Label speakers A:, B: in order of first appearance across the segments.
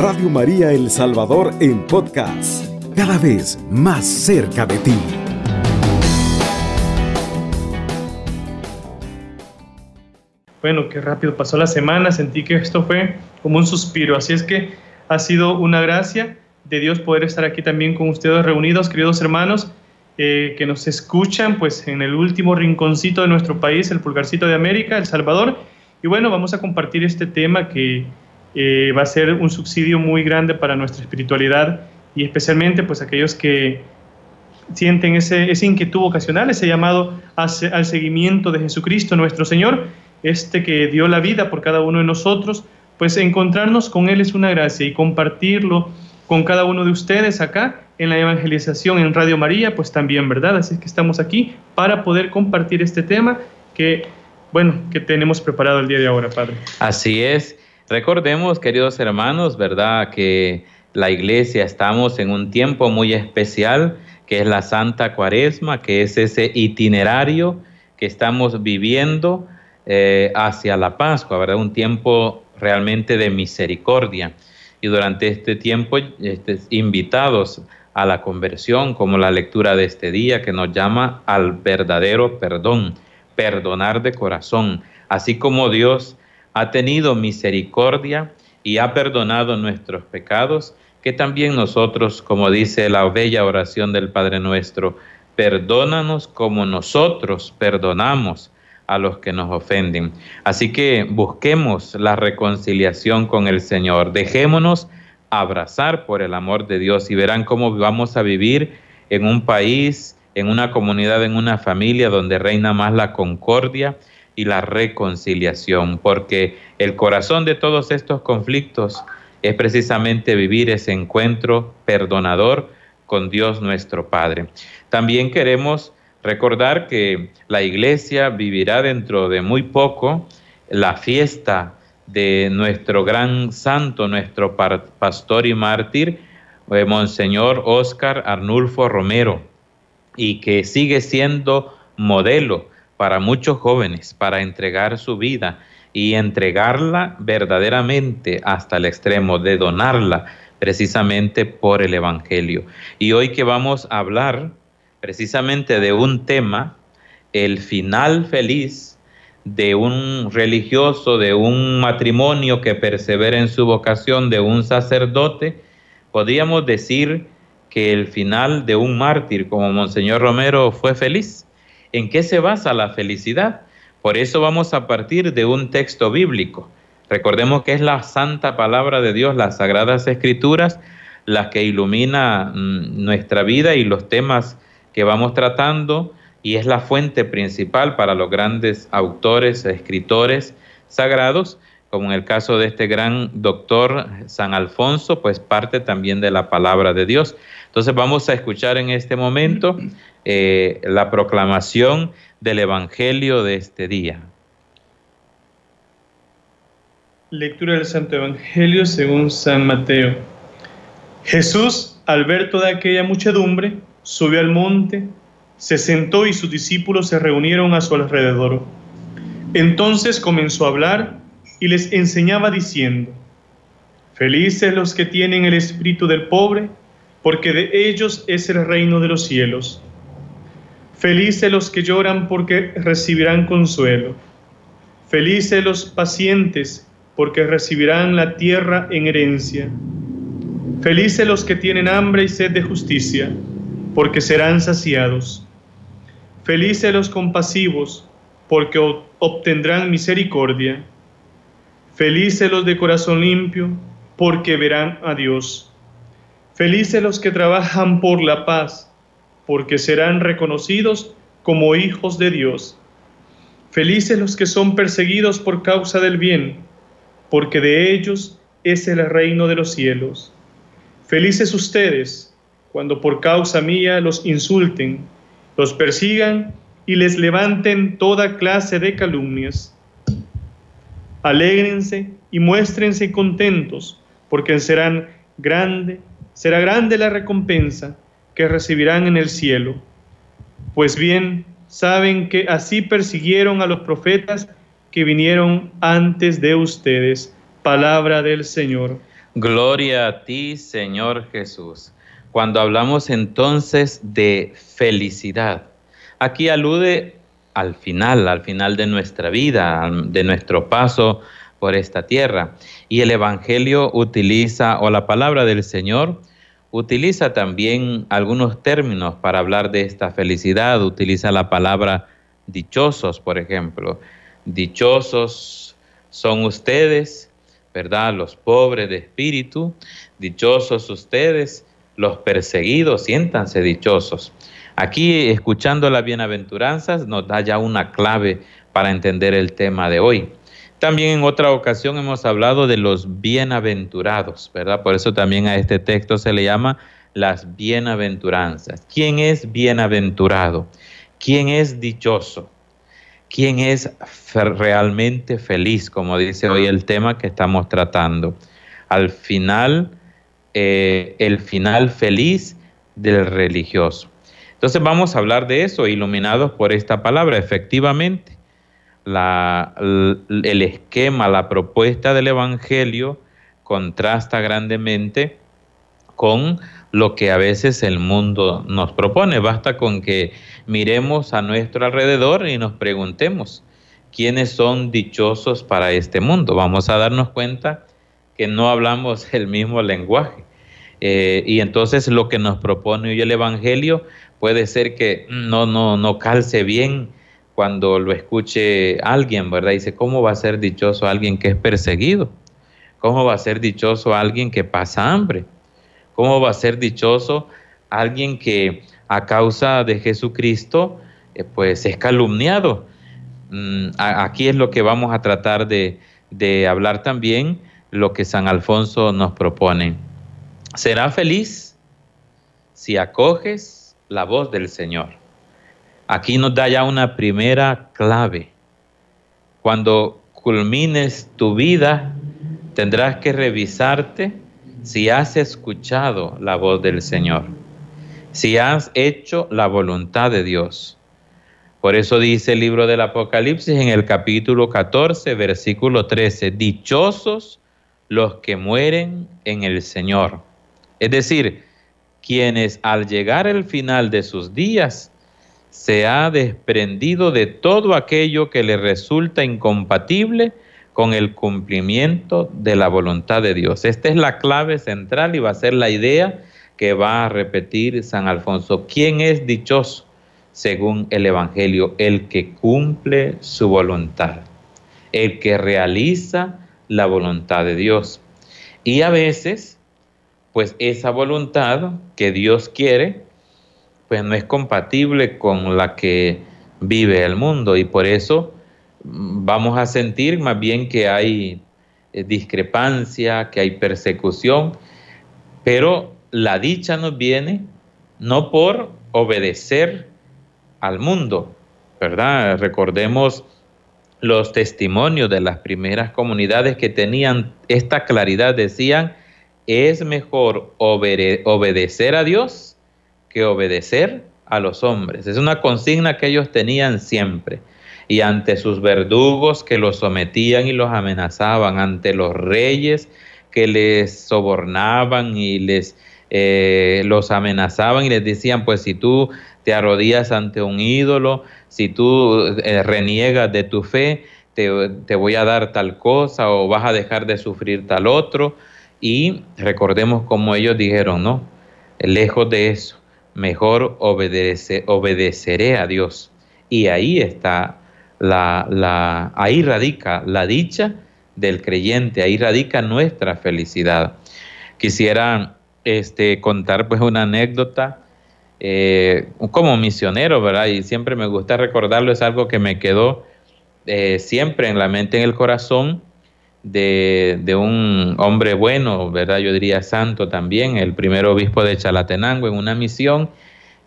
A: Radio María El Salvador en podcast, cada vez más cerca de ti.
B: Bueno, qué rápido pasó la semana, sentí que esto fue como un suspiro, así es que ha sido una gracia de Dios poder estar aquí también con ustedes reunidos, queridos hermanos, eh, que nos escuchan pues en el último rinconcito de nuestro país, el pulgarcito de América, El Salvador. Y bueno, vamos a compartir este tema que eh, va a ser un subsidio muy grande para nuestra espiritualidad y especialmente pues aquellos que sienten ese, inquietud vocacional, ese llamado al seguimiento de Jesucristo nuestro Señor, este que dio la vida por cada uno de nosotros, pues encontrarnos con Él es una gracia y compartirlo con cada uno de ustedes acá en la evangelización en Radio María, pues también, ¿verdad? Así es que estamos aquí para poder compartir este tema que, bueno, que tenemos preparado el día de ahora, Padre.
C: Así es. Recordemos, queridos hermanos, ¿verdad? Que la iglesia estamos en un tiempo muy especial, que es la Santa Cuaresma, que es ese itinerario que estamos viviendo eh, hacia la Pascua, ¿verdad? Un tiempo realmente de misericordia. Y durante este tiempo, este, invitados a la conversión, como la lectura de este día, que nos llama al verdadero perdón, perdonar de corazón, así como Dios ha tenido misericordia y ha perdonado nuestros pecados, que también nosotros, como dice la bella oración del Padre nuestro, perdónanos como nosotros perdonamos a los que nos ofenden. Así que busquemos la reconciliación con el Señor, dejémonos abrazar por el amor de Dios y verán cómo vamos a vivir en un país, en una comunidad, en una familia donde reina más la concordia y la reconciliación, porque el corazón de todos estos conflictos es precisamente vivir ese encuentro perdonador con Dios nuestro Padre. También queremos recordar que la iglesia vivirá dentro de muy poco la fiesta de nuestro gran santo, nuestro pastor y mártir, eh, Monseñor Óscar Arnulfo Romero, y que sigue siendo modelo para muchos jóvenes para entregar su vida y entregarla verdaderamente hasta el extremo de donarla precisamente por el Evangelio. Y hoy que vamos a hablar precisamente de un tema, el final feliz de un religioso, de un matrimonio que persevera en su vocación, de un sacerdote, podríamos decir que el final de un mártir como Monseñor Romero fue feliz. ¿En qué se basa la felicidad? Por eso vamos a partir de un texto bíblico. Recordemos que es la santa palabra de Dios, las sagradas escrituras, las que ilumina mm, nuestra vida y los temas que vamos tratando y es la fuente principal para los grandes autores, escritores sagrados, como en el caso de este gran doctor San Alfonso, pues parte también de la palabra de Dios. Entonces vamos a escuchar en este momento eh, la proclamación del Evangelio de este día.
B: Lectura del Santo Evangelio según San Mateo. Jesús, al ver toda aquella muchedumbre, subió al monte, se sentó y sus discípulos se reunieron a su alrededor. Entonces comenzó a hablar y les enseñaba diciendo, Felices los que tienen el espíritu del pobre, porque de ellos es el reino de los cielos. Felices los que lloran porque recibirán consuelo. Felices los pacientes porque recibirán la tierra en herencia. Felices los que tienen hambre y sed de justicia, porque serán saciados. Felices los compasivos, porque obtendrán misericordia. Felices los de corazón limpio, porque verán a Dios. Felices los que trabajan por la paz, porque serán reconocidos como hijos de Dios. Felices los que son perseguidos por causa del bien, porque de ellos es el reino de los cielos. Felices ustedes cuando por causa mía los insulten, los persigan y les levanten toda clase de calumnias. Alégrense y muéstrense contentos, porque serán grande, será grande la recompensa que recibirán en el cielo. Pues bien, saben que así persiguieron a los profetas que vinieron antes de ustedes. Palabra del Señor.
C: Gloria a ti, Señor Jesús. Cuando hablamos entonces de felicidad, aquí alude al final, al final de nuestra vida, de nuestro paso por esta tierra. Y el Evangelio utiliza, o la palabra del Señor, utiliza también algunos términos para hablar de esta felicidad. Utiliza la palabra dichosos, por ejemplo. Dichosos son ustedes, ¿verdad? Los pobres de espíritu. Dichosos ustedes, los perseguidos, siéntanse dichosos. Aquí, escuchando las bienaventuranzas, nos da ya una clave para entender el tema de hoy. También en otra ocasión hemos hablado de los bienaventurados, ¿verdad? Por eso también a este texto se le llama las bienaventuranzas. ¿Quién es bienaventurado? ¿Quién es dichoso? ¿Quién es realmente feliz? Como dice hoy el tema que estamos tratando. Al final, eh, el final feliz del religioso. Entonces vamos a hablar de eso, iluminados por esta palabra, efectivamente el esquema, la propuesta del Evangelio contrasta grandemente con lo que a veces el mundo nos propone. Basta con que miremos a nuestro alrededor y nos preguntemos, ¿quiénes son dichosos para este mundo? Vamos a darnos cuenta que no hablamos el mismo lenguaje. Eh, y entonces lo que nos propone hoy el Evangelio puede ser que no, no, no calce bien cuando lo escuche alguien, ¿verdad? Dice, ¿cómo va a ser dichoso alguien que es perseguido? ¿Cómo va a ser dichoso alguien que pasa hambre? ¿Cómo va a ser dichoso alguien que a causa de Jesucristo eh, pues es calumniado? Mm, aquí es lo que vamos a tratar de, de hablar también, lo que San Alfonso nos propone. Será feliz si acoges la voz del Señor. Aquí nos da ya una primera clave. Cuando culmines tu vida, tendrás que revisarte si has escuchado la voz del Señor, si has hecho la voluntad de Dios. Por eso dice el libro del Apocalipsis en el capítulo 14, versículo 13, dichosos los que mueren en el Señor. Es decir, quienes al llegar el final de sus días se ha desprendido de todo aquello que le resulta incompatible con el cumplimiento de la voluntad de Dios. Esta es la clave central y va a ser la idea que va a repetir San Alfonso. ¿Quién es dichoso? Según el Evangelio, el que cumple su voluntad, el que realiza la voluntad de Dios. Y a veces, pues esa voluntad que Dios quiere, pues no es compatible con la que vive el mundo y por eso mm, vamos a sentir más bien que hay eh, discrepancia, que hay persecución, pero la dicha nos viene no por obedecer al mundo, ¿verdad? Recordemos los testimonios de las primeras comunidades que tenían esta claridad, decían, es mejor obedecer a Dios que obedecer a los hombres. Es una consigna que ellos tenían siempre. Y ante sus verdugos que los sometían y los amenazaban, ante los reyes que les sobornaban y les eh, los amenazaban y les decían, pues si tú te arrodillas ante un ídolo, si tú eh, reniegas de tu fe, te, te voy a dar tal cosa o vas a dejar de sufrir tal otro. Y recordemos como ellos dijeron, no, lejos de eso, mejor obedece, obedeceré a Dios. Y ahí está la, la, ahí radica la dicha del creyente, ahí radica nuestra felicidad. Quisiera este, contar pues una anécdota eh, como misionero, ¿verdad? Y siempre me gusta recordarlo, es algo que me quedó eh, siempre en la mente, en el corazón de, de, un hombre bueno, ¿verdad? Yo diría santo también, el primer obispo de Chalatenango en una misión.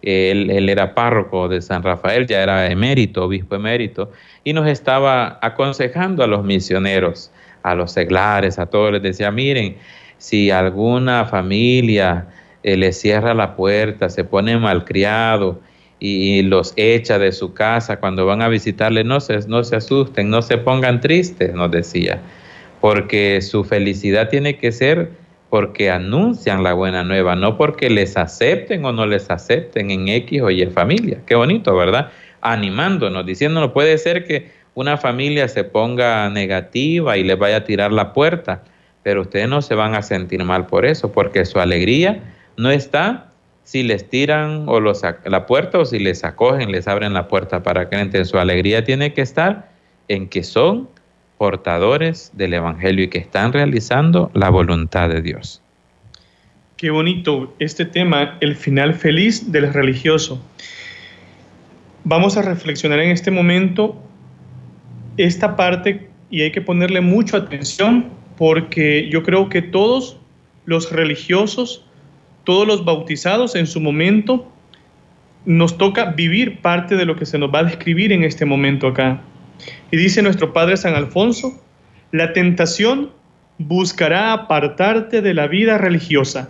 C: Él, él, era párroco de San Rafael, ya era emérito, obispo emérito, y nos estaba aconsejando a los misioneros, a los seglares, a todos, les decía, miren, si alguna familia eh, le cierra la puerta, se pone malcriado y, y, los echa de su casa cuando van a visitarle, no se, no se asusten, no se pongan tristes, nos decía porque su felicidad tiene que ser porque anuncian la buena nueva, no porque les acepten o no les acepten en X o Y familia. Qué bonito, ¿verdad? Animándonos, diciéndonos, puede ser que una familia se ponga negativa y les vaya a tirar la puerta, pero ustedes no se van a sentir mal por eso, porque su alegría no está si les tiran o los, la puerta o si les acogen, les abren la puerta para que entren. Su alegría tiene que estar en que son portadores del Evangelio y que están realizando la voluntad de Dios.
B: Qué bonito este tema, el final feliz del religioso. Vamos a reflexionar en este momento esta parte y hay que ponerle mucha atención porque yo creo que todos los religiosos, todos los bautizados en su momento, nos toca vivir parte de lo que se nos va a describir en este momento acá. Y dice nuestro Padre San Alfonso, la tentación buscará apartarte de la vida religiosa.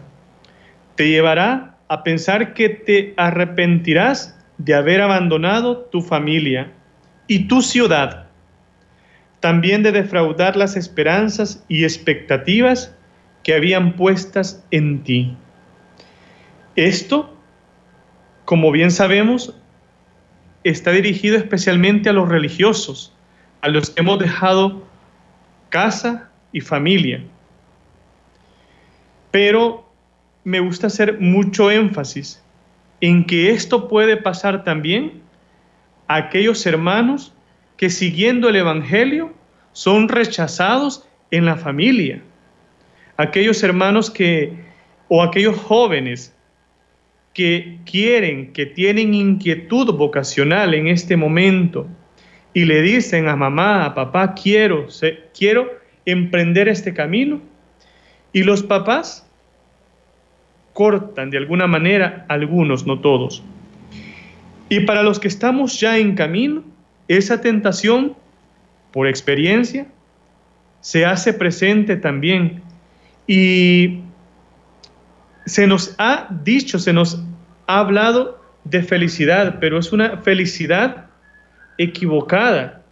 B: Te llevará a pensar que te arrepentirás de haber abandonado tu familia y tu ciudad. También de defraudar las esperanzas y expectativas que habían puestas en ti. Esto, como bien sabemos, está dirigido especialmente a los religiosos, a los que hemos dejado casa y familia. Pero me gusta hacer mucho énfasis en que esto puede pasar también a aquellos hermanos que siguiendo el Evangelio son rechazados en la familia. Aquellos hermanos que, o aquellos jóvenes que quieren, que tienen inquietud vocacional en este momento y le dicen a mamá, a papá, quiero, quiero emprender este camino. Y los papás cortan de alguna manera, algunos, no todos. Y para los que estamos ya en camino, esa tentación, por experiencia, se hace presente también. Y se nos ha dicho, se nos ha hablado de felicidad, pero es una felicidad equivocada,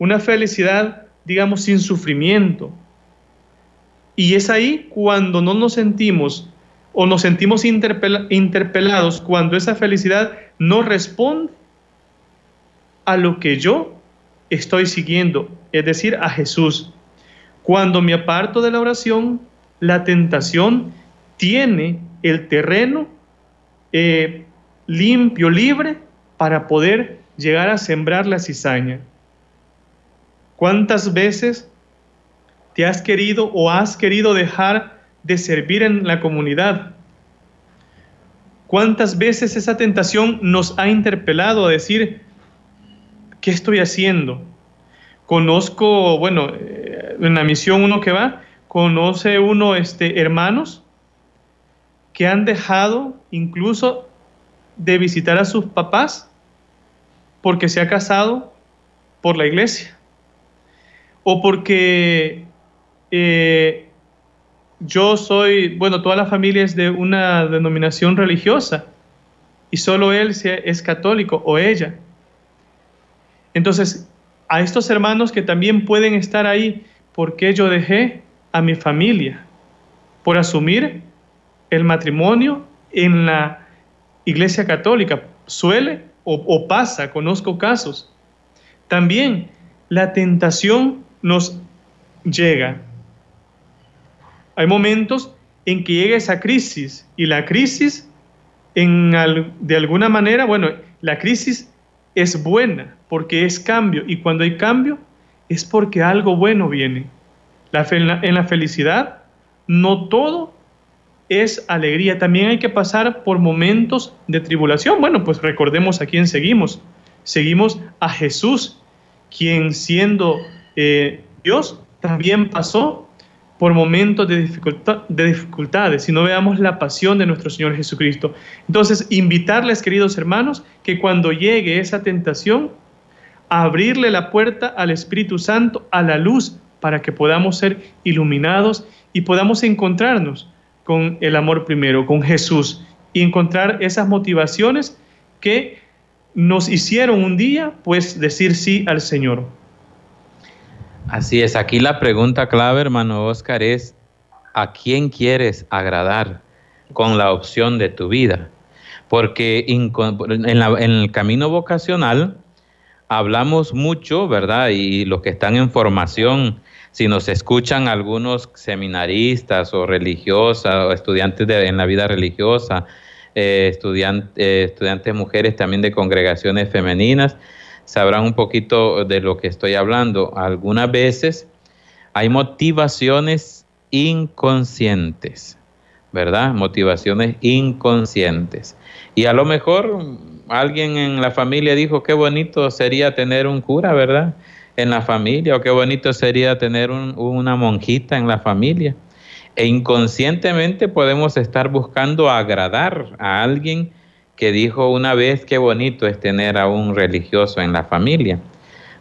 B: una felicidad, digamos, sin sufrimiento. Y es ahí cuando no nos sentimos o nos sentimos interpelados, cuando esa felicidad no responde a lo que yo estoy siguiendo, es decir, a Jesús. Cuando me aparto de la oración, la tentación tiene el terreno eh, limpio, libre, para poder llegar a sembrar la cizaña. ¿Cuántas veces te has querido o has querido dejar de servir en la comunidad? ¿Cuántas veces esa tentación nos ha interpelado a decir, ¿qué estoy haciendo? Conozco, bueno, eh, en la misión uno que va, conoce uno este, hermanos que han dejado incluso de visitar a sus papás porque se ha casado por la iglesia o porque eh, yo soy, bueno, toda la familia es de una denominación religiosa y solo él es católico o ella. Entonces, a estos hermanos que también pueden estar ahí, ¿por qué yo dejé a mi familia? Por asumir el matrimonio en la Iglesia Católica. Suele o, pasa, conozco casos. También la tentación nos llega. Hay momentos en que llega esa crisis y la crisis, en, de alguna manera, bueno, la crisis es buena porque es cambio y cuando hay cambio es porque algo bueno viene. La, en la felicidad no todo es alegría. También hay que pasar por momentos de tribulación. Bueno, pues recordemos a quién seguimos. Seguimos a Jesús, quien siendo eh, Dios también pasó por momentos de, de dificultades, si no veamos la pasión de nuestro Señor Jesucristo. Entonces, invitarles, queridos hermanos, que cuando llegue esa tentación, abrirle la puerta al Espíritu Santo, a la luz, para que podamos ser iluminados y podamos encontrarnos con el amor primero, con Jesús, y encontrar esas motivaciones que nos hicieron un día, pues, decir sí al Señor.
C: Así es, aquí la pregunta clave, hermano Oscar, es a quién quieres agradar con la opción de tu vida. Porque en, el camino vocacional hablamos mucho, ¿verdad? Y los que están en formación, si nos escuchan algunos seminaristas o religiosas o estudiantes de, en la vida religiosa, eh, eh, estudiantes mujeres también de congregaciones femeninas, sabrán un poquito de lo que estoy hablando. Algunas veces hay motivaciones inconscientes, ¿verdad? Motivaciones inconscientes. Y a lo mejor alguien en la familia dijo, qué bonito sería tener un cura, ¿verdad? En la familia, o qué bonito sería tener una monjita en la familia. E inconscientemente podemos estar buscando agradar a alguien que dijo una vez, qué bonito es tener a un religioso en la familia.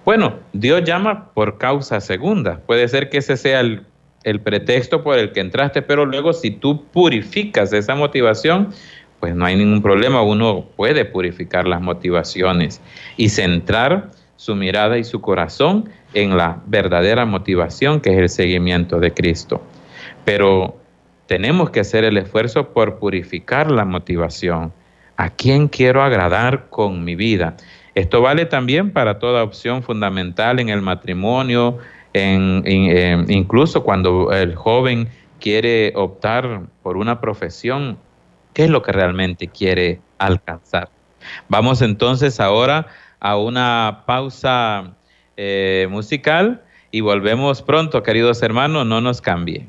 C: Bueno, Dios llama por causa segunda. Puede ser que ese sea el, el pretexto por el que entraste, pero luego si tú purificas esa motivación, pues no hay ningún problema, uno puede purificar las motivaciones y centrar su mirada y su corazón en la verdadera motivación que es el seguimiento de Cristo. Pero tenemos que hacer el esfuerzo por purificar la motivación. ¿A quién quiero agradar con mi vida? Esto vale también para toda opción fundamental en el matrimonio, en, incluso cuando el joven quiere optar por una profesión qué es lo que realmente quiere alcanzar. Vamos entonces ahora a una pausa eh, musical y volvemos pronto, queridos hermanos, no nos cambie.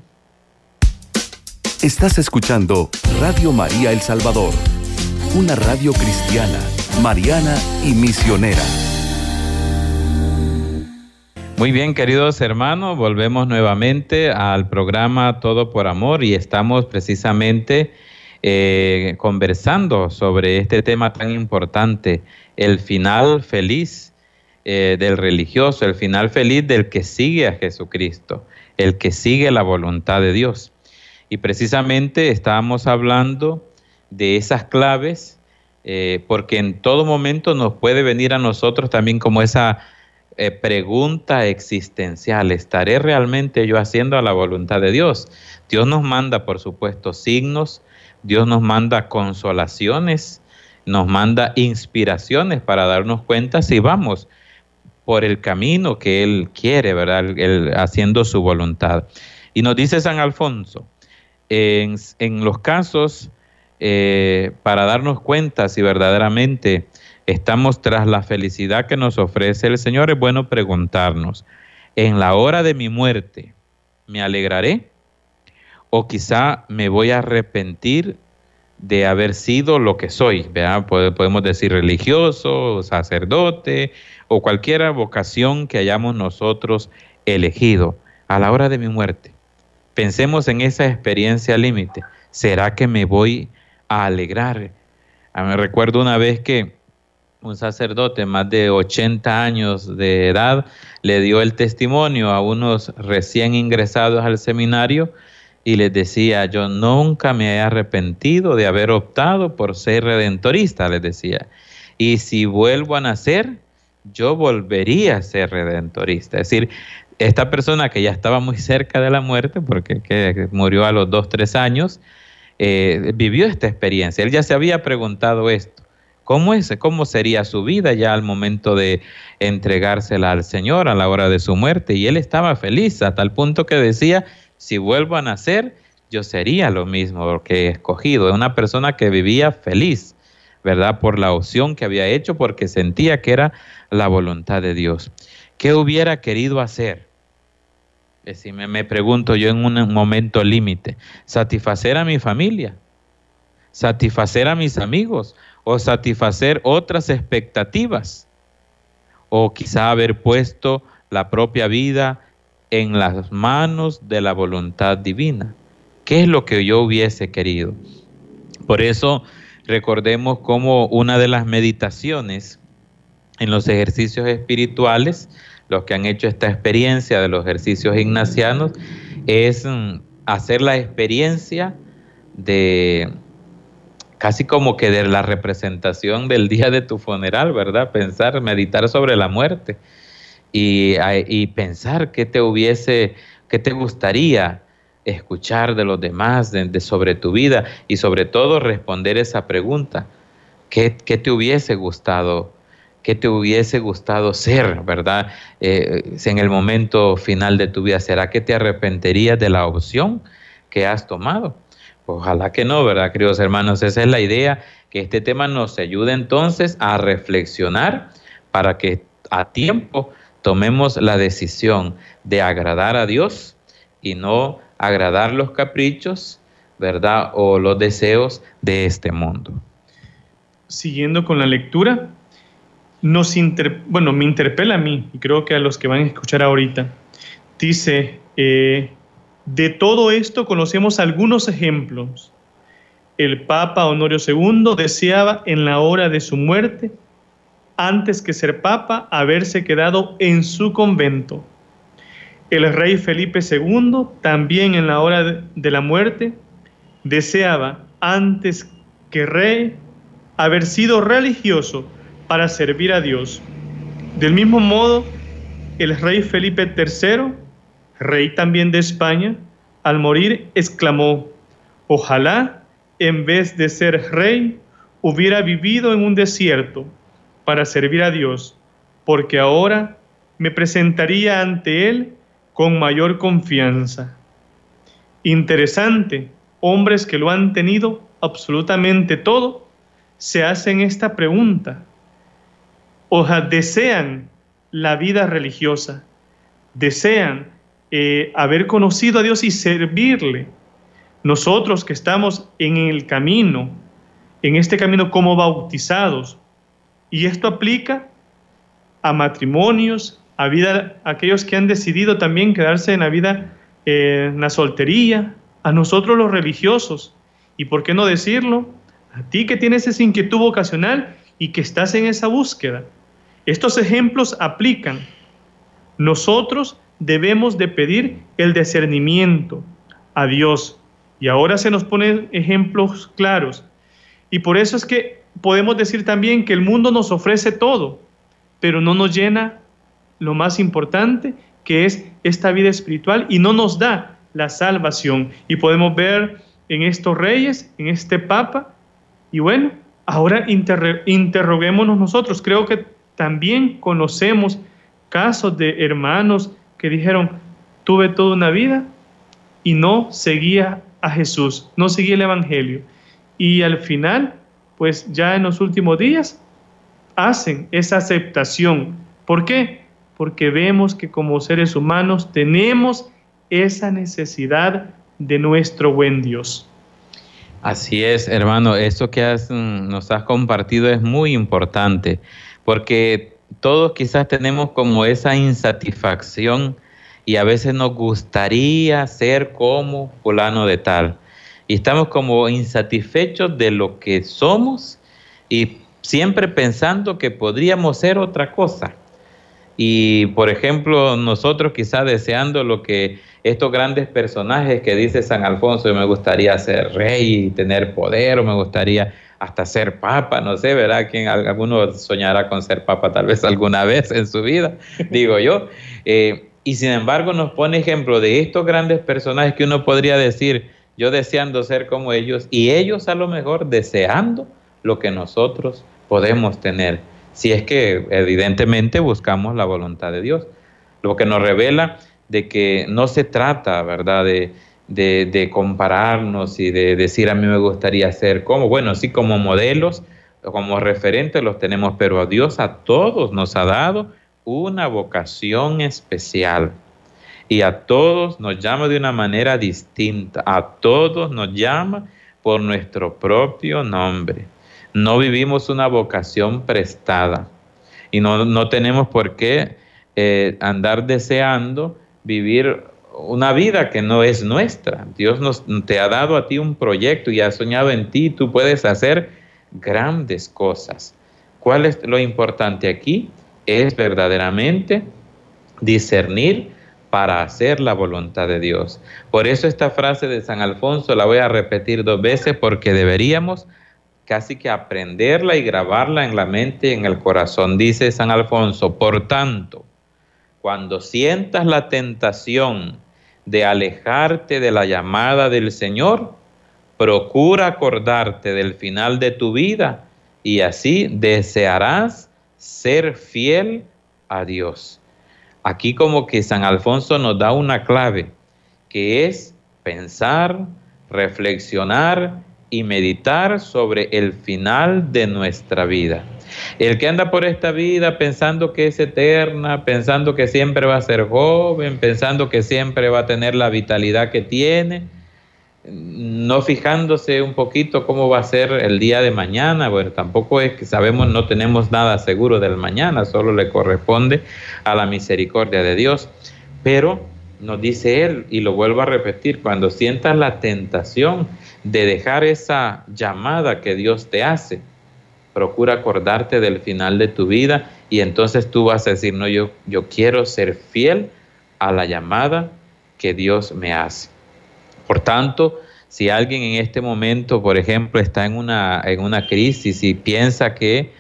A: Estás escuchando Radio María El Salvador, una radio cristiana, mariana y misionera.
C: Muy bien, queridos hermanos, volvemos nuevamente al programa Todo por Amor y estamos precisamente eh, conversando sobre este tema tan importante, el final feliz eh, del religioso, el final feliz del que sigue a Jesucristo, el que sigue la voluntad de Dios. Y precisamente estábamos hablando de esas claves, eh, porque en todo momento nos puede venir a nosotros también como esa pregunta existencial, ¿estaré realmente yo haciendo la voluntad de Dios? Dios nos manda, por supuesto, signos, Dios nos manda consolaciones, nos manda inspiraciones para darnos cuenta si vamos por el camino que Él quiere, ¿verdad? haciendo su voluntad. Y nos dice San Alfonso, en, los casos eh, para darnos cuenta si verdaderamente estamos tras la felicidad que nos ofrece el Señor, es bueno preguntarnos, en la hora de mi muerte, ¿me alegraré? O quizá me voy a arrepentir de haber sido lo que soy, podemos decir religioso, sacerdote o cualquier vocación que hayamos nosotros elegido a la hora de mi muerte. Pensemos en esa experiencia límite. ¿Será que me voy a alegrar? Ah, me recuerdo una vez que un sacerdote más de 80 años de edad le dio el testimonio a unos recién ingresados al seminario y les decía, yo nunca me he arrepentido de haber optado por ser redentorista, les decía. Y si vuelvo a nacer, yo volvería a ser redentorista. Es decir, esta persona que ya estaba muy cerca de la muerte, porque que murió a los dos, tres años, eh, vivió esta experiencia. Él ya se había preguntado esto. ¿Cómo, es, ¿Cómo sería su vida ya al momento de entregársela al Señor a la hora de su muerte? Y él estaba feliz a tal punto que decía, si vuelvo a nacer, yo sería lo mismo que he escogido. Una persona que vivía feliz, ¿verdad? Por la opción que había hecho, porque sentía que era la voluntad de Dios. ¿Qué hubiera querido hacer? Si me, me pregunto yo en un momento límite, satisfacer a mi familia, satisfacer a mis amigos o satisfacer otras expectativas o quizá haber puesto la propia vida en las manos de la voluntad divina. ¿Qué es lo que yo hubiese querido? Por eso recordemos como una de las meditaciones en los ejercicios espirituales, los que han hecho esta experiencia de los ejercicios ignacianos, es mm, hacer la experiencia de casi como que de la representación del día de tu funeral, ¿verdad? Pensar, meditar sobre la muerte y, pensar qué te hubiese, qué te gustaría escuchar de los demás, de, sobre tu vida y sobre todo responder esa pregunta. ¿Qué, te hubiese gustado? ¿Qué te hubiese gustado ser, verdad? Eh, en el momento final de tu vida, ¿será que te arrepentirías de la opción que has tomado? Ojalá que no, ¿verdad, queridos hermanos? Esa es la idea, que este tema nos ayude entonces a reflexionar para que a tiempo tomemos la decisión de agradar a Dios y no agradar los caprichos, ¿verdad? O los deseos de este mundo.
B: Siguiendo con la lectura, nos bueno, me interpela a mí y creo que a los que van a escuchar ahorita. Dice, eh, de todo esto conocemos algunos ejemplos. El Papa Honorio II deseaba en la hora de su muerte, antes que ser Papa, haberse quedado en su convento el rey Felipe II, también en la hora de la muerte, deseaba, antes que rey, haber sido religioso para servir a Dios. Del mismo modo, el rey Felipe III, rey también de España, al morir exclamó, ojalá en vez de ser rey, hubiera vivido en un desierto para servir a Dios, porque ahora me presentaría ante Él con mayor confianza. Interesante, hombres que lo han tenido absolutamente todo, se hacen esta pregunta. O desean la vida religiosa, desean eh, haber conocido a Dios y servirle. Nosotros que estamos en el camino, en este camino como bautizados, y esto aplica a matrimonios, a vida, aquellos que han decidido también quedarse en la vida, eh, en la soltería, a nosotros los religiosos. ¿Y por qué no decirlo? A ti que tienes esa inquietud vocacional y que estás en esa búsqueda. Estos ejemplos aplican. Nosotros debemos de pedir el discernimiento a Dios. Y ahora se nos ponen ejemplos claros. Y por eso es que podemos decir también que el mundo nos ofrece todo, pero no nos llena lo más importante, que es esta vida espiritual, y no nos da la salvación. Y podemos ver en estos reyes, en este papa, y bueno, ahora interroguémonos nosotros. Creo que también conocemos casos de hermanos que dijeron, tuve toda una vida y no seguía a Jesús, no seguía el Evangelio. Y al final, pues ya en los últimos días, hacen esa aceptación. ¿Por qué? porque vemos que como seres humanos tenemos esa necesidad de nuestro buen Dios.
C: Así es, hermano, esto que mm, nos has compartido es muy importante, porque todos quizás tenemos como esa insatisfacción y a veces nos gustaría ser como fulano de tal. Y estamos como insatisfechos de lo que somos y siempre pensando que podríamos ser otra cosa. Y por ejemplo, nosotros quizás deseando lo que estos grandes personajes que dice San Alfonso, me gustaría ser rey y tener poder, o me gustaría hasta ser papa, no sé, ¿verdad? Quien alguno soñará con ser papa tal vez alguna vez en su vida, digo yo. Eh, y sin embargo nos pone ejemplo de estos grandes personajes que uno podría decir, yo deseando ser como ellos, y ellos a lo mejor deseando lo que nosotros podemos tener si es que evidentemente buscamos la voluntad de Dios. Lo que nos revela de que no se trata, ¿verdad?, de, de, compararnos y de decir a mí me gustaría ser como, bueno, sí, como modelos, como referentes los tenemos, pero a Dios a todos nos ha dado una vocación especial. Y a todos nos llama de una manera distinta, a todos nos llama por nuestro propio nombre. No vivimos una vocación prestada y no, tenemos por qué eh, andar deseando vivir una vida que no es nuestra. Dios nos, te ha dado a ti un proyecto y ha soñado en ti, tú puedes hacer grandes cosas. ¿Cuál es lo importante aquí? Es verdaderamente discernir para hacer la voluntad de Dios. Por eso esta frase de San Alfonso la voy a repetir dos veces porque deberíamos casi que aprenderla y grabarla en la mente y en el corazón. Dice San Alfonso, por tanto, cuando sientas la tentación de alejarte de la llamada del Señor, procura acordarte del final de tu vida y así desearás ser fiel a Dios. Aquí como que San Alfonso nos da una clave, que es pensar, reflexionar y meditar sobre el final de nuestra vida. El que anda por esta vida pensando que es eterna, pensando que siempre va a ser joven, pensando que siempre va a tener la vitalidad que tiene, no fijándose un poquito cómo va a ser el día de mañana, bueno, tampoco es que sabemos, no tenemos nada seguro del mañana, solo le corresponde a la misericordia de Dios. Pero nos dice Él, y lo vuelvo a repetir, cuando sientas la tentación de dejar esa llamada que Dios te hace, procura acordarte del final de tu vida y entonces tú vas a decir, no, yo, yo quiero ser fiel a la llamada que Dios me hace. Por tanto, si alguien en este momento, por ejemplo, está en una, en una crisis y piensa que,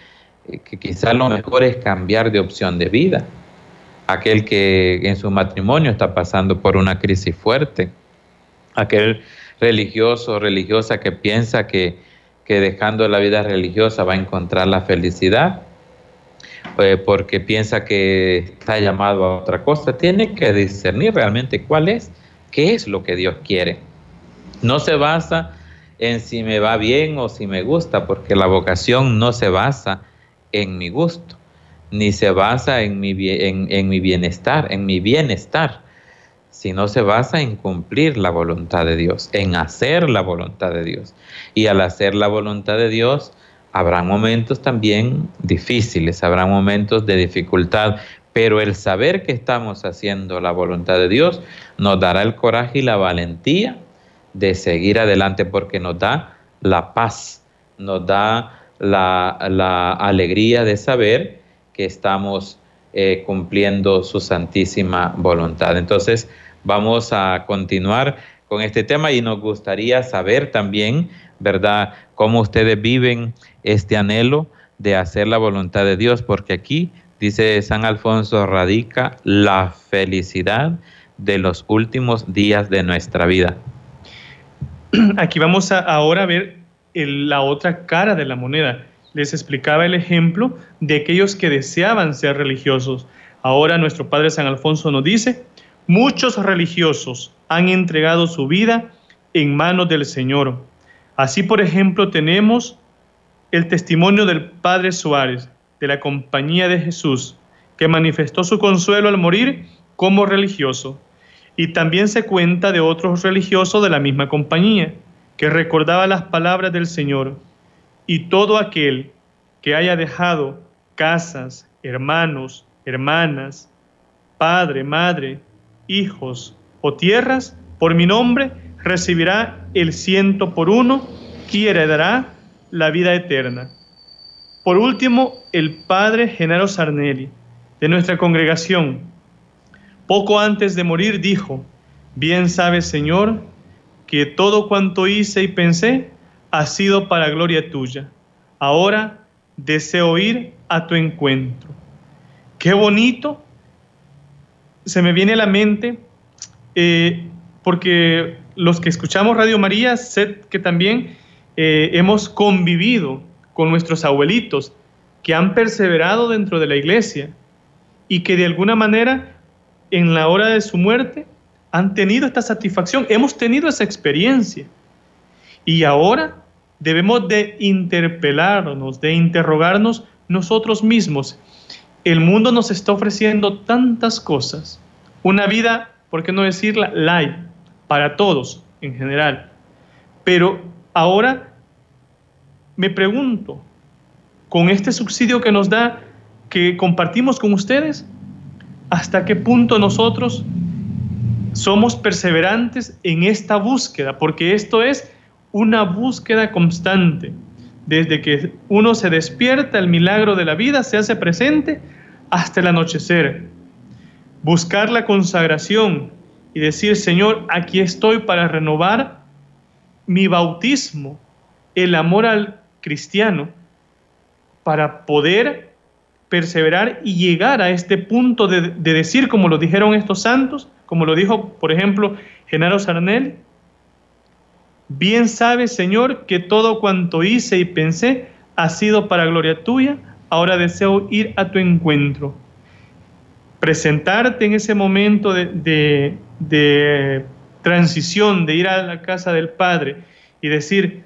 C: que quizás lo mejor es cambiar de opción de vida, aquel que en su matrimonio está pasando por una crisis fuerte, aquel religioso o religiosa que piensa que, que dejando la vida religiosa va a encontrar la felicidad, eh, porque piensa que está llamado a otra cosa, tiene que discernir realmente cuál es, qué es lo que Dios quiere. No se basa en si me va bien o si me gusta, porque la vocación no se basa en mi gusto ni se basa en mi, en, mi bienestar, en mi bienestar, sino se basa en cumplir la voluntad de Dios, en hacer la voluntad de Dios. Y al hacer la voluntad de Dios, habrá momentos también difíciles, habrá momentos de dificultad, pero el saber que estamos haciendo la voluntad de Dios nos dará el coraje y la valentía de seguir adelante porque nos da la paz, nos da la, alegría de saber que estamos eh, cumpliendo su santísima voluntad. Entonces, vamos a continuar con este tema y nos gustaría saber también, ¿verdad?, cómo ustedes viven este anhelo de hacer la voluntad de Dios, porque aquí, dice San Alfonso, radica la felicidad de los últimos días de nuestra vida.
B: Aquí vamos a ahora a ver la otra cara de la moneda les explicaba el ejemplo de aquellos que deseaban ser religiosos. Ahora nuestro Padre San Alfonso nos dice, muchos religiosos han entregado su vida en manos del Señor. Así, por ejemplo, tenemos el testimonio del Padre Suárez, de la Compañía de Jesús, que manifestó su consuelo al morir como religioso. Y también se cuenta de otros religiosos de la misma compañía, que recordaba las palabras del Señor y todo aquel que haya dejado casas, hermanos, hermanas, padre, madre, hijos o tierras, por mi nombre, recibirá el ciento por uno y heredará la vida eterna. Por último, el padre Genaro Sarnelli, de nuestra congregación, poco antes de morir dijo, bien sabes, Señor, que todo cuanto hice y pensé ha sido para gloria tuya. Ahora deseo ir a tu encuentro. Qué bonito. Se me viene a la mente, eh, porque los que escuchamos Radio María, sé que también eh, hemos convivido con nuestros abuelitos que han perseverado dentro de la iglesia y que de alguna manera en la hora de su muerte han tenido esta satisfacción, hemos tenido esa experiencia. Y ahora debemos de interpelarnos, de interrogarnos nosotros mismos. El mundo nos está ofreciendo tantas cosas, una vida, ¿por qué no decirla, light, para todos en general. Pero ahora me pregunto, con este subsidio que nos da, que compartimos con ustedes, ¿hasta qué punto nosotros somos perseverantes en esta búsqueda? Porque esto es una búsqueda constante. Desde que uno se despierta, el milagro de la vida se hace presente hasta el anochecer. Buscar la consagración y decir, Señor, aquí estoy para renovar mi bautismo, el amor al cristiano, para poder perseverar y llegar a este punto de, de decir, como lo dijeron estos santos, como lo dijo, por ejemplo, Genaro Sarnel, bien sabes, Señor, que todo cuanto hice y pensé ha sido para gloria tuya, ahora deseo ir a tu encuentro. Presentarte en ese momento de, de, transición, de ir a la casa del Padre y decir,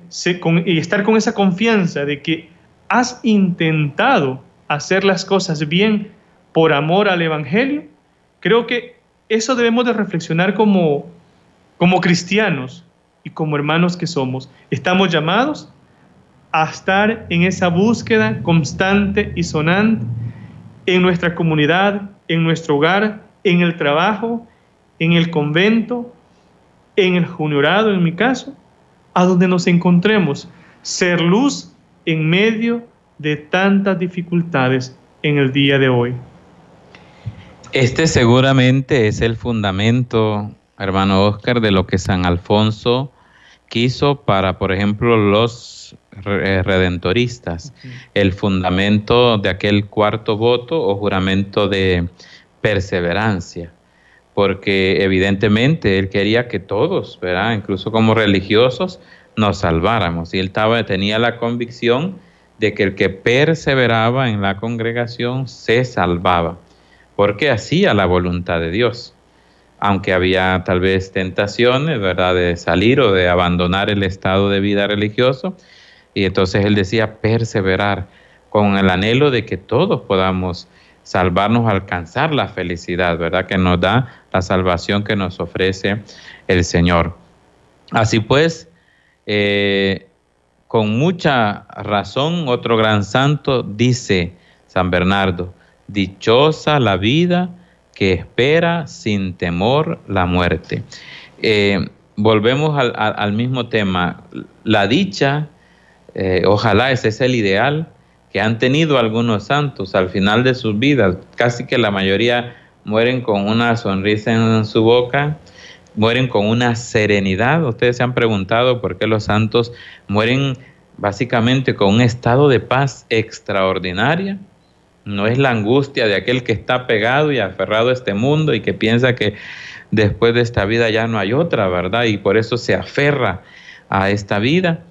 B: y estar con esa confianza de que has intentado hacer las cosas bien por amor al Evangelio, creo que eso debemos de reflexionar como, como cristianos y como hermanos que somos. Estamos llamados a estar en esa búsqueda constante y sonante en nuestra comunidad, en nuestro hogar, en el trabajo, en el convento, en el juniorado, en mi caso, a donde nos encontremos, ser luz en medio de tantas dificultades en el día de hoy.
C: Este seguramente es el fundamento, hermano Oscar, de lo que San Alfonso quiso para, por ejemplo, los eh, redentoristas, el fundamento de aquel cuarto voto o juramento de perseverancia, porque evidentemente él quería que todos, ¿verdad? incluso como religiosos, nos salváramos. Y él tenía la convicción de que el que perseveraba en la congregación se salvaba, porque hacía la voluntad de Dios. Aunque había tal vez tentaciones, ¿verdad?, de salir o de abandonar el estado de vida religioso. Y entonces él decía perseverar con el anhelo de que todos podamos salvarnos, alcanzar la felicidad, ¿verdad?, que nos da la salvación que nos ofrece el Señor. Así pues, eh, con mucha razón, otro gran santo dice, San Bernardo, dichosa la vida que espera sin temor la muerte. Eh, volvemos al, mismo tema. La dicha, eh, ojalá ese es el ideal que han tenido algunos santos al final de sus vidas. Casi que la mayoría mueren con una sonrisa en su boca, mueren con una serenidad. Ustedes se han preguntado por qué los santos mueren básicamente con un estado de paz extraordinaria. No es la angustia de aquel que está pegado y aferrado a este mundo y que piensa que después de esta vida ya no hay otra, ¿verdad? Y por eso se aferra a esta vida.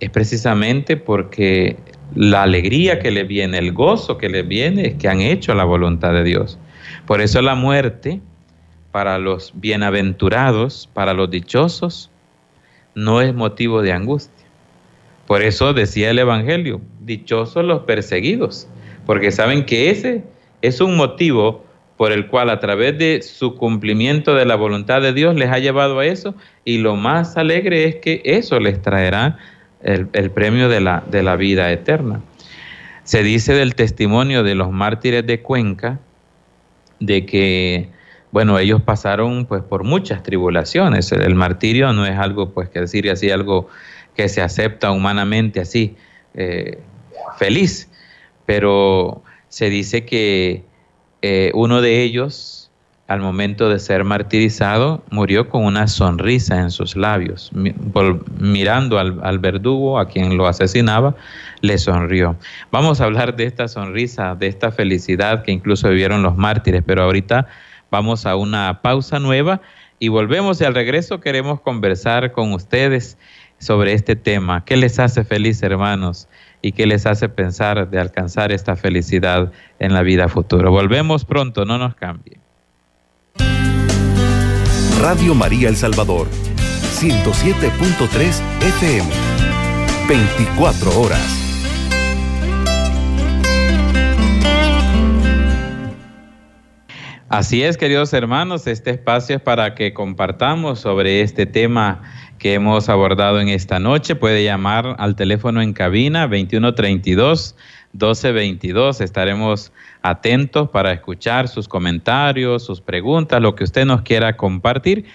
C: Es precisamente porque la alegría que le viene, el gozo que le viene es que han hecho la voluntad de Dios. Por eso la muerte para los bienaventurados, para los dichosos, no es motivo de angustia. Por eso decía el Evangelio, dichosos los perseguidos, porque saben que ese es un motivo por el cual a través de su cumplimiento de la voluntad de Dios les ha llevado a eso y lo más alegre es que eso les traerá el, premio de la, de la vida eterna. Se dice del testimonio de los mártires de Cuenca de que bueno, ellos pasaron pues por muchas tribulaciones. El, martirio no es algo, pues que decir así, algo que se acepta humanamente así, eh, feliz. Pero se dice que eh, uno de ellos, al momento de ser martirizado, murió con una sonrisa en sus labios. mirando al, al, verdugo, a quien lo asesinaba, le sonrió. Vamos a hablar de esta sonrisa, de esta felicidad que incluso vivieron los mártires, pero ahorita Vamos a una pausa nueva y volvemos y al regreso queremos conversar con ustedes sobre este tema. ¿Qué les hace feliz, hermanos? ¿Y qué les hace pensar de alcanzar esta felicidad en la vida futura? Volvemos pronto, no nos cambien.
A: Radio María El Salvador, 107.3 FM, 24 horas.
C: Así es, queridos hermanos, este espacio es para que compartamos sobre este tema que hemos abordado en esta noche. Puede llamar al teléfono en cabina 2132 1222. Estaremos atentos para escuchar sus comentarios, sus preguntas, lo que usted nos quiera compartir.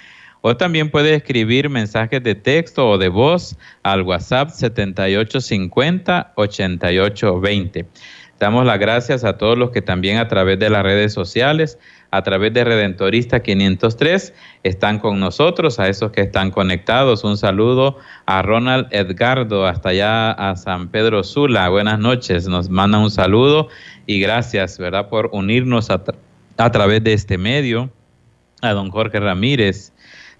C: O también puede escribir mensajes de texto o de voz al WhatsApp 7850 8820. Damos las gracias a todos los que también a través de las redes sociales a través de Redentorista 503 están con nosotros, a esos que están conectados. Un saludo a Ronald Edgardo, hasta allá a San Pedro Sula. Buenas noches, nos manda un saludo y gracias, ¿verdad?, por unirnos a, través de este medio. a don Jorge Ramírez,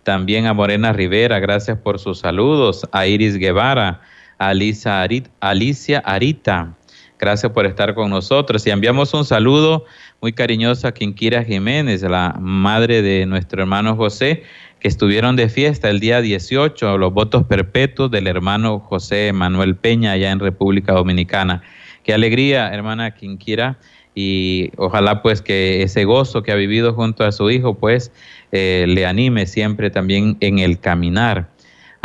C: también a Morena Rivera, gracias por sus saludos, a Iris Guevara, a Alicia Arita, gracias por estar con nosotros. Y enviamos un saludo muy cariñoso a Quinquira Jiménez, la madre de nuestro hermano José, que estuvieron de fiesta el día 18, los votos perpetuos del hermano José Manuel Peña allá en República Dominicana. Qué alegría, hermana Quinquira, y ojalá pues que ese gozo que ha vivido junto a su hijo pues eh, le anime siempre también en el caminar.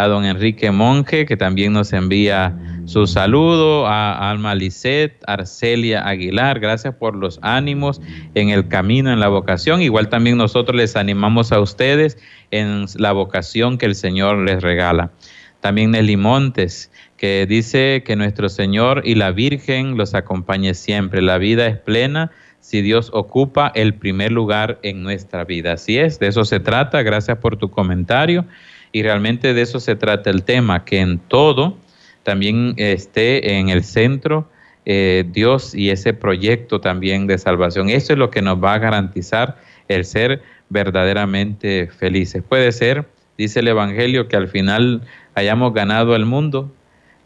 C: A don Enrique Monje, que también nos envía su saludo, a Alma Lisset, Arcelia Aguilar, gracias por los ánimos en el camino, en la vocación. Igual también nosotros les animamos a ustedes en la vocación que el Señor les regala. También Nelly Montes, que dice que nuestro Señor y la Virgen los acompañe siempre. La vida es plena si Dios ocupa el primer lugar en nuestra vida. Así es, de eso se trata. Gracias por tu comentario. Y realmente de eso se trata el tema, que en todo también esté en el centro eh, Dios y ese proyecto también de salvación. Eso es lo que nos va a garantizar el ser verdaderamente felices. Puede ser, dice el Evangelio, que al final hayamos ganado el mundo,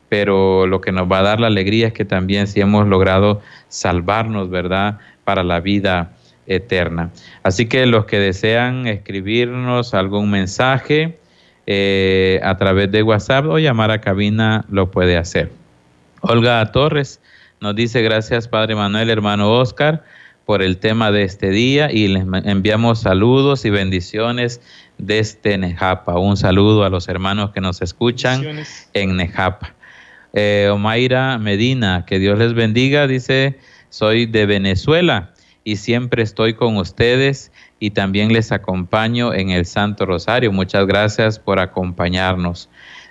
C: pero lo que nos va a dar la alegría es que también si hemos logrado salvarnos, ¿verdad?, para la vida eterna. Así que los que desean escribirnos algún mensaje eh, a través de WhatsApp o llamar a cabina, lo puede hacer. Olga Torres nos dice gracias Padre Manuel, hermano Oscar, por el tema de este día y les enviamos saludos y bendiciones desde Nejapa. Un saludo a los hermanos que nos escuchan en Nejapa. Eh, Omaira Medina, que Dios les bendiga, dice, soy de Venezuela y siempre estoy con ustedes y también les acompaño en el Santo Rosario. Muchas gracias por acompañarnos.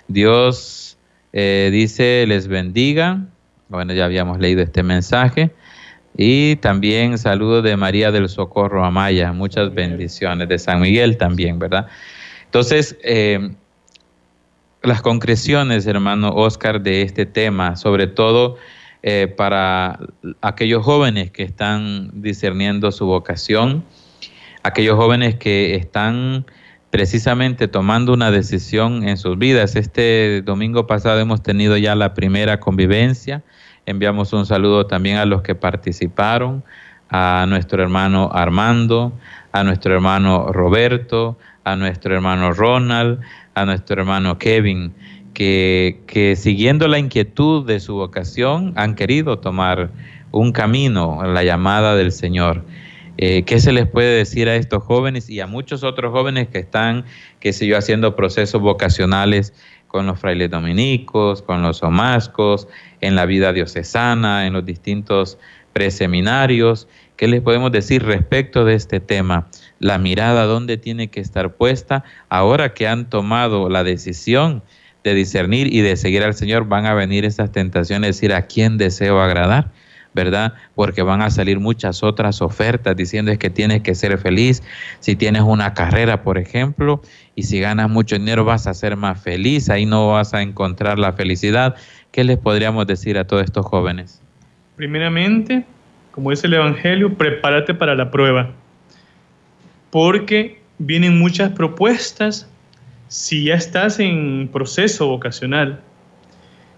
C: Dios eh, dice, les bendiga. Bueno, ya habíamos leído este mensaje. Y también saludo de María del Socorro Amaya. Muchas bendiciones. De San Miguel también, ¿verdad? Entonces, eh, las concreciones, hermano Oscar, de este tema, sobre todo eh, para aquellos jóvenes que están discerniendo su vocación, aquellos jóvenes que están precisamente tomando una decisión en sus vidas. Este domingo pasado hemos tenido ya la primera convivencia. Enviamos un saludo también a los que participaron, a nuestro hermano Armando, a nuestro hermano Roberto, a nuestro hermano Ronald, a nuestro hermano Kevin, que, siguiendo la inquietud de su vocación han querido tomar un camino, la llamada del Señor. Eh, ¿Qué se les puede decir a estos jóvenes y a muchos otros jóvenes que están, qué sé haciendo procesos vocacionales con los frailes dominicos, con los omascos, en la vida diocesana, en los distintos preseminarios? ¿Qué les podemos decir respecto de este tema? La mirada, ¿dónde tiene que estar puesta? Ahora que han tomado la decisión de discernir y de seguir al Señor, van a venir esas tentaciones, decir, ¿a quién deseo agradar? ¿verdad? Porque van a salir muchas otras ofertas diciendo es que tienes que ser feliz. Si tienes una carrera, por ejemplo, y si ganas mucho dinero vas a ser más feliz, ahí no vas a encontrar la felicidad. ¿Qué les podríamos decir a todos estos jóvenes?
B: Primeramente, como dice el Evangelio, prepárate para la prueba, porque vienen muchas propuestas si ya estás en proceso vocacional.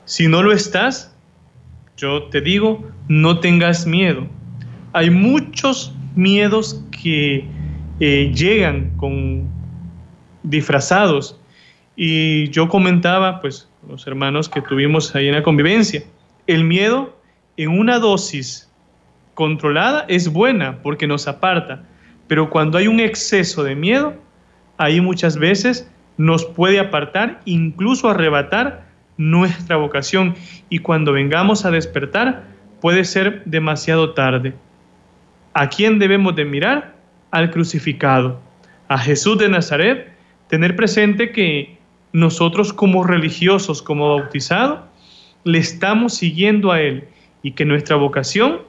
B: Si no lo estás, yo te digo, no tengas miedo. Hay muchos miedos que eh, llegan con disfrazados. Y yo comentaba, pues, los hermanos que tuvimos ahí en la convivencia, el miedo en una dosis controlada es buena porque nos aparta, pero cuando hay un exceso de miedo, ahí muchas veces nos puede apartar, incluso arrebatar nuestra vocación y cuando vengamos a despertar puede ser demasiado tarde. ¿A quién debemos de mirar? Al crucificado, a Jesús de Nazaret, tener presente que nosotros como religiosos, como bautizados, le estamos siguiendo a Él y que nuestra vocación,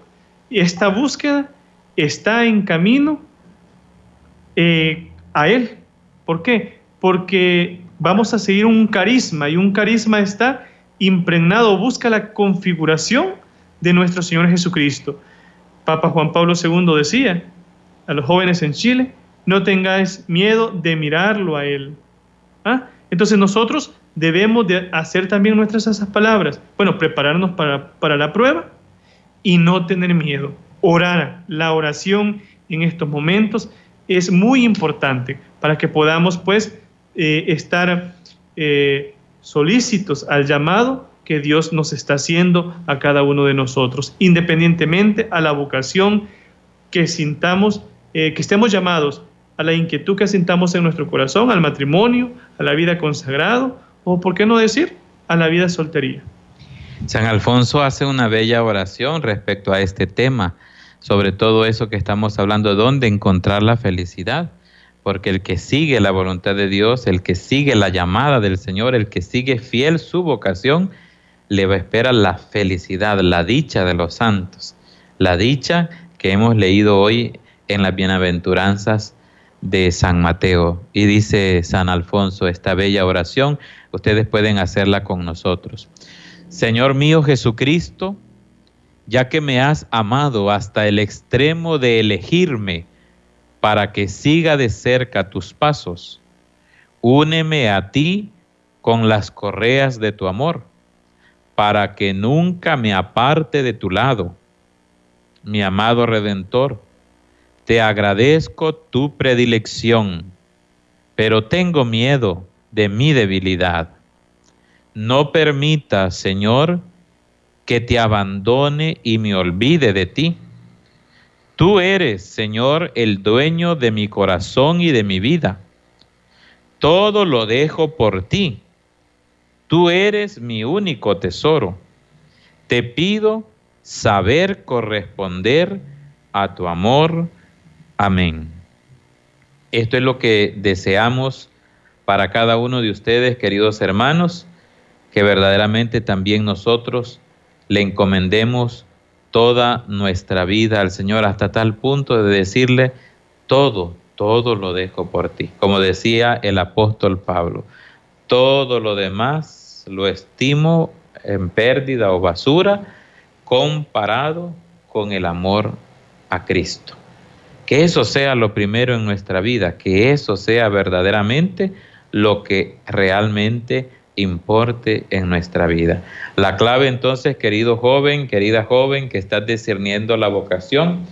B: esta búsqueda, está en camino eh, a Él. ¿Por qué? Porque vamos a seguir un carisma y un carisma está impregnado, busca la configuración de nuestro Señor Jesucristo. Papa Juan Pablo II decía a los jóvenes en Chile, no tengáis miedo de mirarlo a Él. ¿Ah? Entonces nosotros debemos de hacer también nuestras esas palabras. Bueno, prepararnos para, para la prueba y no tener miedo. Orar, la oración en estos momentos es muy importante para que podamos pues eh, estar eh, solícitos al llamado que Dios nos está haciendo a cada uno de nosotros, independientemente a la vocación que sintamos, eh, que estemos llamados, a la inquietud que sintamos en nuestro corazón, al matrimonio, a la vida consagrado, o por qué no decir, a la vida soltería.
C: San Alfonso hace una bella oración respecto a este tema, sobre todo eso que estamos hablando, dónde encontrar la felicidad porque el que sigue la voluntad de Dios, el que sigue la llamada del Señor, el que sigue fiel su vocación, le va a esperar la felicidad, la dicha de los santos, la dicha que hemos leído hoy en las bienaventuranzas de San Mateo. Y dice San Alfonso esta bella oración, ustedes pueden hacerla con nosotros. Señor mío Jesucristo, ya que me has amado hasta el extremo de elegirme, para que siga de cerca tus pasos. Úneme a ti con las correas de tu amor, para que nunca me aparte de tu lado. Mi amado Redentor, te agradezco tu predilección, pero tengo miedo de mi debilidad. No permita, Señor, que te abandone y me olvide de ti Tú eres, Señor, el dueño de mi corazón y de mi vida. Todo lo dejo por ti. Tú eres mi único tesoro. Te pido saber corresponder a tu amor. Amén. Esto es lo que deseamos para cada uno de ustedes, queridos hermanos, que verdaderamente también nosotros le encomendemos toda nuestra vida al Señor hasta tal punto de decirle, todo, todo lo dejo por ti. Como decía el apóstol Pablo, todo lo demás lo estimo en pérdida o basura comparado con el amor a Cristo. Que eso sea lo primero en nuestra vida, que eso sea verdaderamente lo que realmente importe en nuestra vida. La clave entonces, querido joven, querida joven que estás discerniendo la vocación,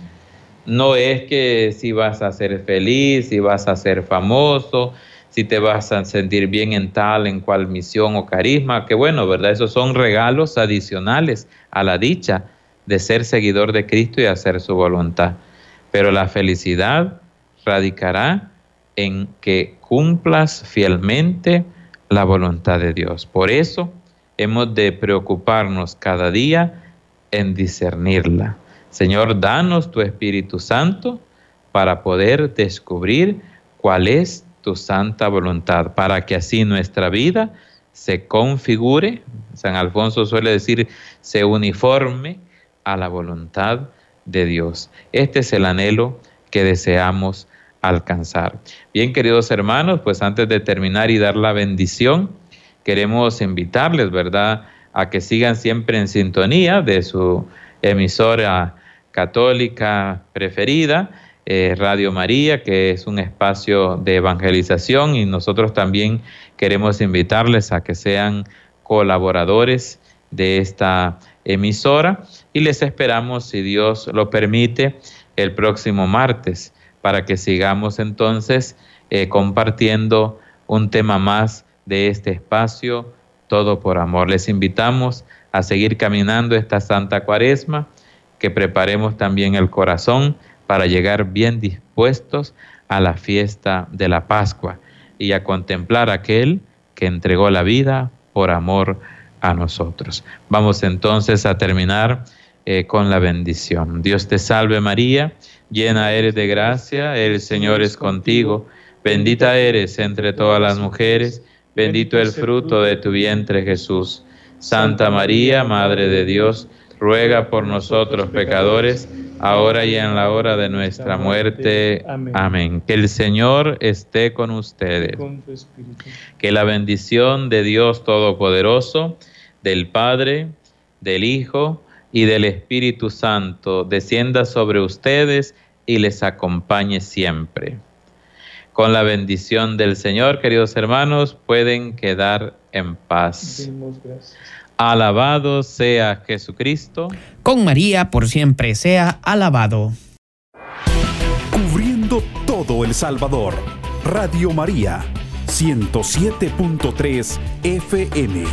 C: no es que si vas a ser feliz, si vas a ser famoso, si te vas a sentir bien en tal, en cual misión o carisma, que bueno, ¿verdad? Esos son regalos adicionales a la dicha de ser seguidor de Cristo y hacer su voluntad. Pero la felicidad radicará en que cumplas fielmente la voluntad de Dios. Por eso hemos de preocuparnos cada día en discernirla. Señor, danos tu Espíritu Santo para poder descubrir cuál es tu santa voluntad, para que así nuestra vida se configure, San Alfonso suele decir, se uniforme a la voluntad de Dios. Este es el anhelo que deseamos alcanzar. Bien, queridos hermanos, pues antes de terminar y dar la bendición, queremos invitarles, ¿verdad?, a que sigan siempre en sintonía de su emisora católica preferida, eh, Radio María, que es un espacio de evangelización y nosotros también queremos invitarles a que sean colaboradores de esta emisora y les esperamos, si Dios lo permite, el próximo martes para que sigamos entonces eh, compartiendo un tema más de este espacio, todo por amor. Les invitamos a seguir caminando esta Santa Cuaresma, que preparemos también el corazón para llegar bien dispuestos a la fiesta de la Pascua y a contemplar aquel que entregó la vida por amor a nosotros. Vamos entonces a terminar eh, con la bendición. Dios te salve María llena eres de gracia, el Señor es contigo, bendita eres entre todas las mujeres, bendito el fruto de tu vientre Jesús. Santa María, Madre de Dios, ruega por nosotros pecadores, ahora y en la hora de nuestra muerte. Amén. Que el Señor esté con ustedes. Que la bendición de Dios Todopoderoso, del Padre, del Hijo, y del Espíritu Santo descienda sobre ustedes y les acompañe siempre. Con la bendición del Señor, queridos hermanos, pueden quedar en paz. Alabado sea Jesucristo.
D: Con María por siempre sea alabado.
E: Cubriendo todo El Salvador. Radio María, 107.3 FM.